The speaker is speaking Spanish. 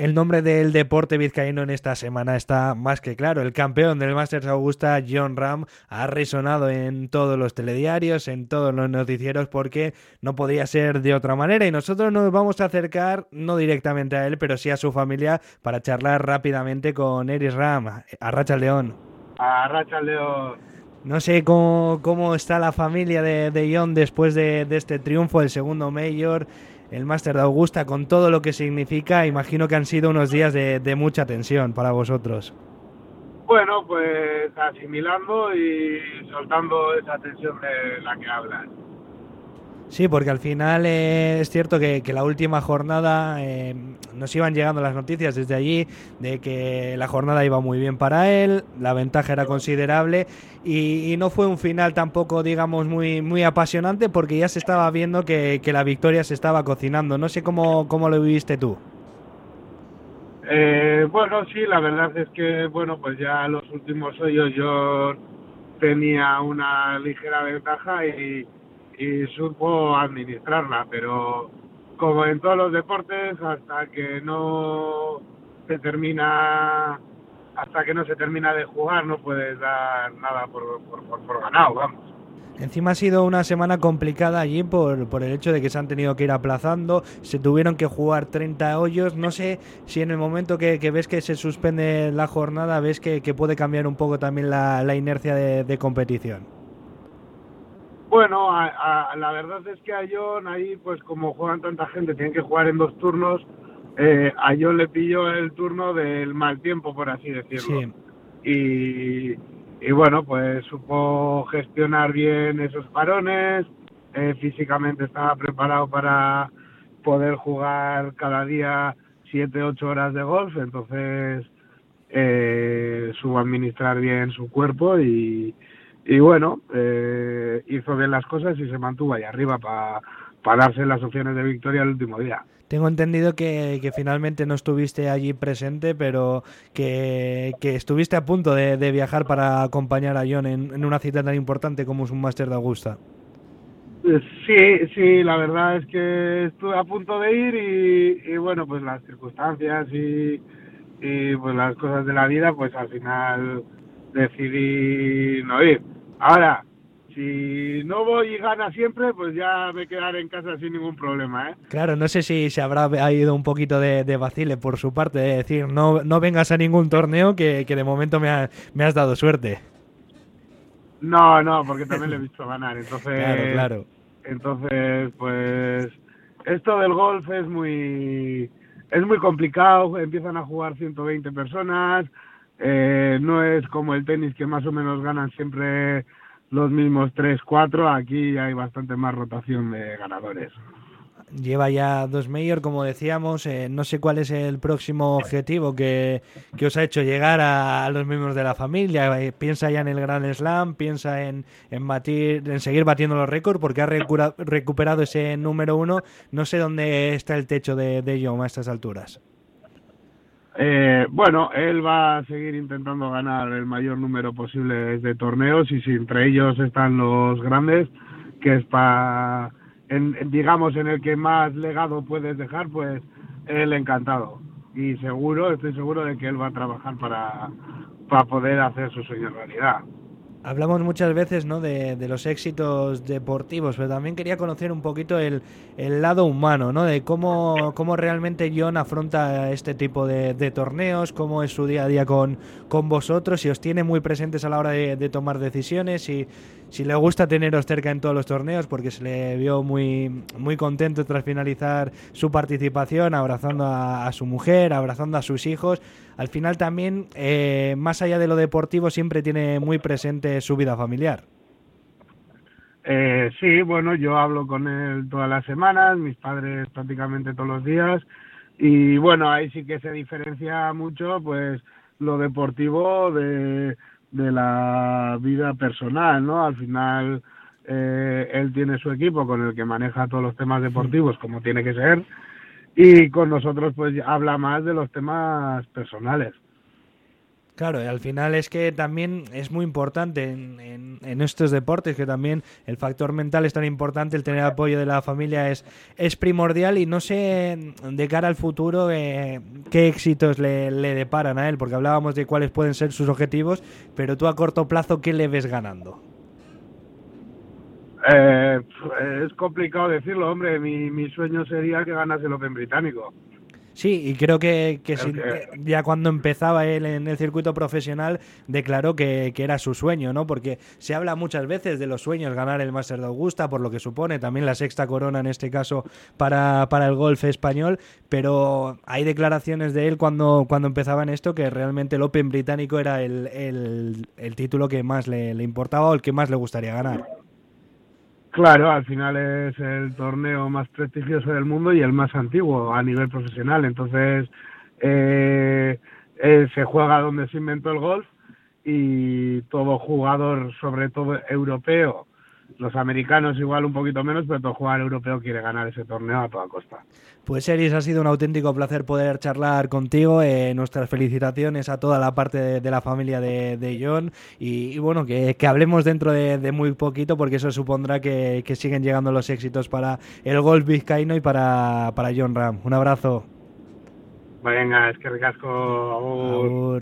El nombre del deporte vizcaíno en esta semana está más que claro. El campeón del Masters Augusta, John Ram, ha resonado en todos los telediarios, en todos los noticieros, porque no podía ser de otra manera. Y nosotros nos vamos a acercar, no directamente a él, pero sí a su familia, para charlar rápidamente con Eris Ram. Arracha el León. Arracha el León. No sé cómo, está la familia de, de John después de, de este triunfo, el segundo Mayor el Máster de Augusta con todo lo que significa, imagino que han sido unos días de, mucha tensión para vosotros. Bueno, pues asimilando y soltando esa tensión de la que hablas. Sí, porque al final eh, es cierto que, la última jornada eh, nos iban llegando las noticias desde allí de que la jornada iba muy bien para él, la ventaja era considerable y, no fue un final tampoco, digamos, muy, muy apasionante porque ya se estaba viendo que, la victoria se estaba cocinando. No sé cómo, cómo lo viviste tú. Eh, bueno, sí, la verdad es que, bueno, pues ya los últimos hoyos yo tenía una ligera ventaja y y supo administrarla, pero como en todos los deportes, hasta que no se termina hasta que no se termina de jugar no puedes dar nada por, por, ganado, vamos. Encima ha sido una semana complicada allí por, por el hecho de que se han tenido que ir aplazando, se tuvieron que jugar 30 hoyos. No sé si en el momento que, ves que se suspende la jornada, ves que, puede cambiar un poco también la, la inercia de competición. Bueno, la verdad es que a John ahí, pues como juegan tanta gente, tienen que jugar en dos turnos. Eh, a John le pilló el turno del mal tiempo, por así decirlo. Y, bueno, pues supo gestionar bien esos parones. Eh, físicamente estaba preparado para poder jugar cada día siete, ocho horas de golf. Entonces eh, supo administrar bien su cuerpo y, y bueno, eh, hizo bien las cosas y se mantuvo ahí arriba para darse las opciones de victoria el último día. Tengo entendido que, finalmente no estuviste allí presente, pero que, estuviste a punto de, viajar para acompañar a John en, una cita tan importante como es un Máster de Augusta. Eh, sí, sí, la verdad es que estuve a punto de ir y, bueno, pues las circunstancias y, y pues las cosas de la vida, pues al final decidí no ir. Ahora, si no voy y gana siempre, pues ya me quedaré en casa sin ningún problema, ¿eh? Claro, no sé si se habrá ido un poquito de, de vacile por su parte, de decir, no, no vengas a ningún torneo que, de momento me, me has dado suerte. No, no, porque también le he visto ganar, entonces... claro, claro. Entonces, pues, esto del golf es muy... Es muy complicado, empiezan a jugar 120 personas, eh, no es como el tenis que más o menos ganan siempre los mismos 3, 4, aquí hay bastante más rotación de ganadores. Lleva ya dos mayor, como decíamos. Eh, no sé cuál es el próximo objetivo que, os ha hecho llegar a, los miembros de la familia. Eh, piensa ya en el Grand Slam, piensa en, en, batir, en seguir batiendo los récords, porque ha recuperado ese número uno. No sé dónde está el techo de, de a estas alturas. Eh, bueno, él va a seguir intentando ganar el mayor número posible de torneos y si entre ellos están los grandes, que es para, digamos, en el que más legado puedes dejar, pues él encantado. Y seguro, estoy seguro de que él va a trabajar para, para poder hacer su sueño realidad. Hablamos muchas veces ¿no? de, los éxitos deportivos, pero también quería conocer un poquito el, lado humano, ¿no? de cómo, cómo realmente John afronta este tipo de, torneos, cómo es su día a día con, con vosotros, si os tiene muy presentes a la hora de, tomar decisiones, y le gusta teneros cerca en todos los torneos, porque se le vio muy, muy contento tras finalizar su participación, abrazando a, su mujer, abrazando a sus hijos. Al final también, eh, más allá de lo deportivo, siempre tiene muy presente su vida familiar. Eh, sí, bueno, yo hablo con él todas las semanas, mis padres prácticamente todos los días, y bueno, ahí sí que se diferencia mucho, pues, lo deportivo de de la vida personal, ¿no? Al final eh, él tiene su equipo con el que maneja todos los temas deportivos como tiene que ser y con nosotros pues habla más de los temas personales. Claro, y al final es que también es muy importante en, en, estos deportes, que también el factor mental es tan importante, el tener apoyo de la familia es, es primordial y no sé de cara al futuro eh, qué éxitos le, deparan a él, porque hablábamos de cuáles pueden ser sus objetivos, pero tú a corto plazo, ¿qué le ves ganando? Eh, es complicado decirlo, hombre, mi, mi sueño sería que ganase el Open británico. Sí, y creo que, ya cuando empezaba él en el circuito profesional declaró que, era su sueño, ¿no? Porque se habla muchas veces de los sueños, ganar el Master de Augusta, por lo que supone también la sexta corona en este caso para, para el golf español, pero hay declaraciones de él cuando, cuando empezaba en esto que realmente el Open británico era el, el, título que más le, le importaba o el que más le gustaría ganar. Claro, al final es el torneo más prestigioso del mundo y el más antiguo a nivel profesional. Entonces, eh, eh, se juega donde se inventó el golf y todo jugador, sobre todo europeo, los americanos igual un poquito menos, pero todo jugador europeo quiere ganar ese torneo a toda costa. Pues Eris, ha sido un auténtico placer poder charlar contigo. Eh, nuestras felicitaciones a toda la parte de, la familia de, John y, bueno, que, hablemos dentro de, muy poquito porque eso supondrá que, siguen llegando los éxitos para el golf vizcaíno y para, para John Ram. Un abrazo. Venga, es que ricasco.